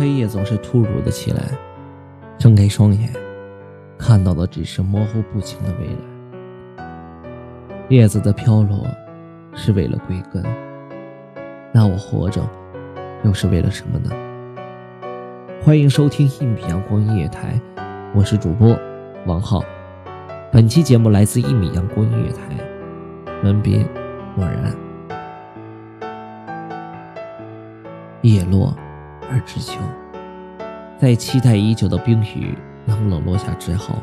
黑夜总是突如的起来，睁开双眼，看到的只是模糊不清的未来。叶子的飘落是为了归根，那我活着又是为了什么呢？欢迎收听一米阳光音乐台，我是主播王浩。本期节目来自一米阳光音乐台，文斌默然。叶落。而知秋，在期待已久的冰雨冷冷落下之后，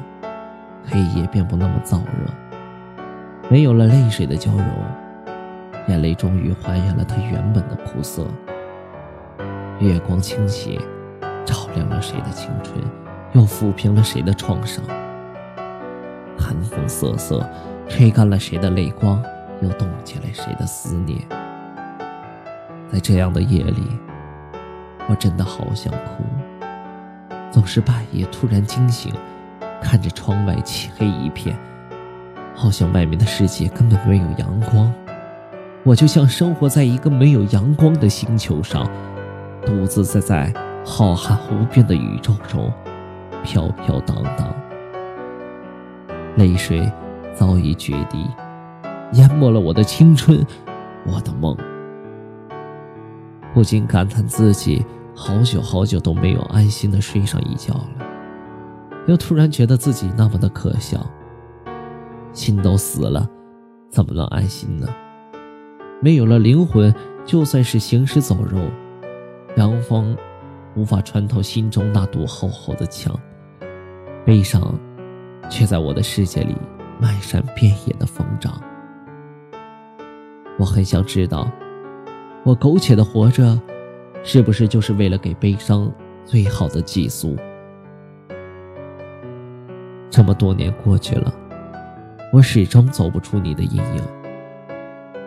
黑夜便不那么燥热，没有了泪水的交融，眼泪终于还原了它原本的苦涩。月光倾斜，照亮了谁的青春，又抚平了谁的创伤。寒风瑟瑟，吹干了谁的泪光，又冻结了谁的思念。在这样的夜里。我真的好想哭，总是半夜突然惊醒，看着窗外漆黑一片，好像外面的世界根本没有阳光。我就像生活在一个没有阳光的星球上，独自在在浩瀚无边的宇宙中飘飘荡荡，泪水早已决堤，淹没了我的青春，我的梦，不禁感叹自己。好久好久都没有安心的睡上一觉了，又突然觉得自己那么的可笑。心都死了，怎么能安心呢？没有了灵魂，就算是行尸走肉，阳风无法穿透心中那堵厚厚的墙，悲伤却在我的世界里漫山遍野的疯长。我很想知道，我苟且的活着。是不是就是为了给悲伤最好的寄宿？这么多年过去了，我始终走不出你的阴影。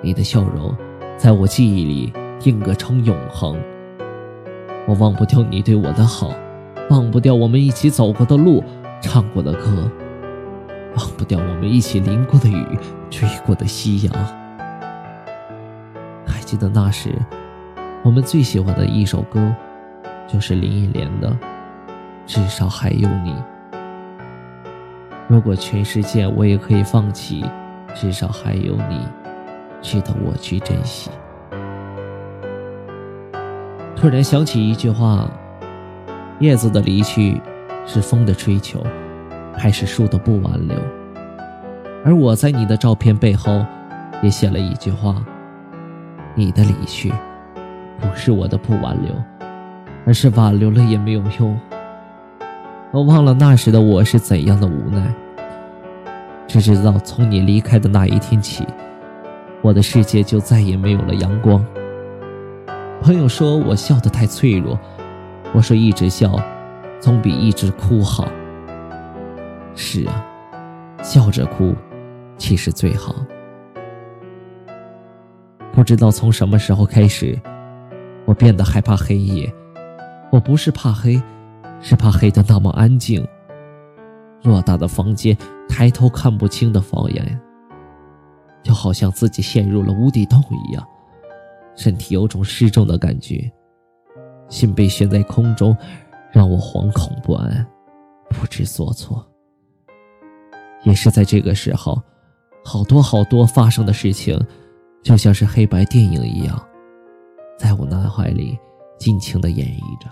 你的笑容在我记忆里定格成永恒。我忘不掉你对我的好，忘不掉我们一起走过的路、唱过的歌，忘不掉我们一起淋过的雨、追过的夕阳。还记得那时。我们最喜欢的一首歌，就是林忆莲的《至少还有你》。如果全世界我也可以放弃，至少还有你，值得我去珍惜。突然想起一句话：叶子的离去，是风的追求，还是树的不挽留？而我在你的照片背后，也写了一句话：你的离去。不是我的不挽留，而是挽留了也没有用。我忘了那时的我是怎样的无奈，只知道从你离开的那一天起，我的世界就再也没有了阳光。朋友说我笑得太脆弱，我说一直笑，总比一直哭好。是啊，笑着哭，其实最好。不知道从什么时候开始。我变得害怕黑夜，我不是怕黑，是怕黑的那么安静。偌大的房间，抬头看不清的房檐，就好像自己陷入了无底洞一样，身体有种失重的感觉，心被悬在空中，让我惶恐不安，不知所措。也是在这个时候，好多好多发生的事情，就像是黑白电影一样，怀里尽情的演绎着，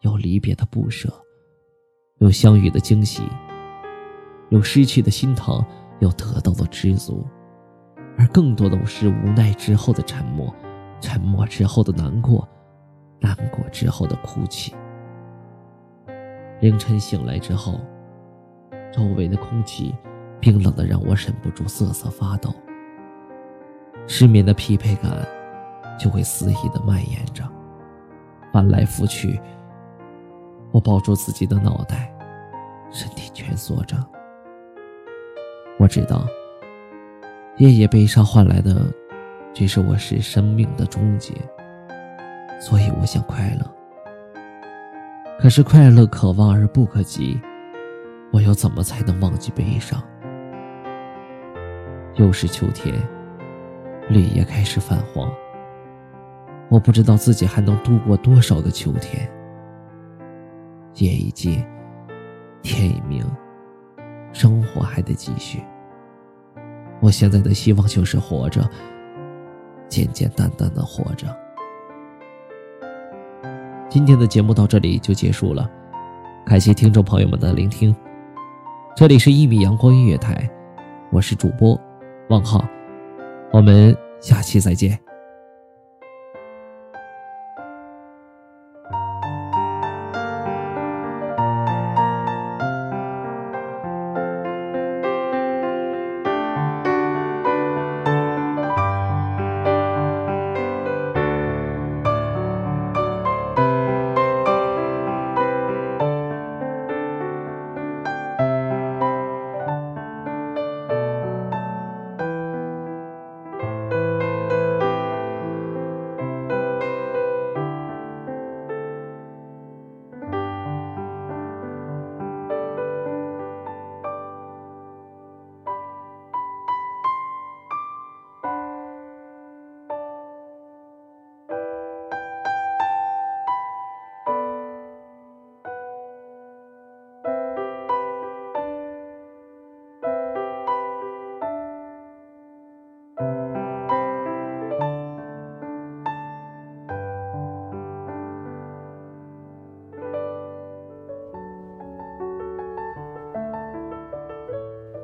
有离别的不舍。有相遇的惊喜，有失去的心疼，有得到的知足，而更多的是无奈之后的沉默，沉默之后的难过，难过之后的哭泣。凌晨醒来之后，周围的空气冰冷的让我忍不住瑟瑟发抖，失眠的疲惫感就会肆意的蔓延着，翻来覆去。我抱住自己的脑袋，身体蜷缩着。我知道，夜夜悲伤换来的，只是我是生命的终结。所以我想快乐，可是快乐可望而不可及，我又怎么才能忘记悲伤？又是秋天，绿叶开始泛黄。我不知道自己还能度过多少个秋天。夜已尽，天已明，生活还得继续。我现在的希望就是活着，简简单单的活着。今天的节目到这里就结束了，感谢听众朋友们的聆听。这里是一米阳光音乐台，我是主播王浩，我们下期再见。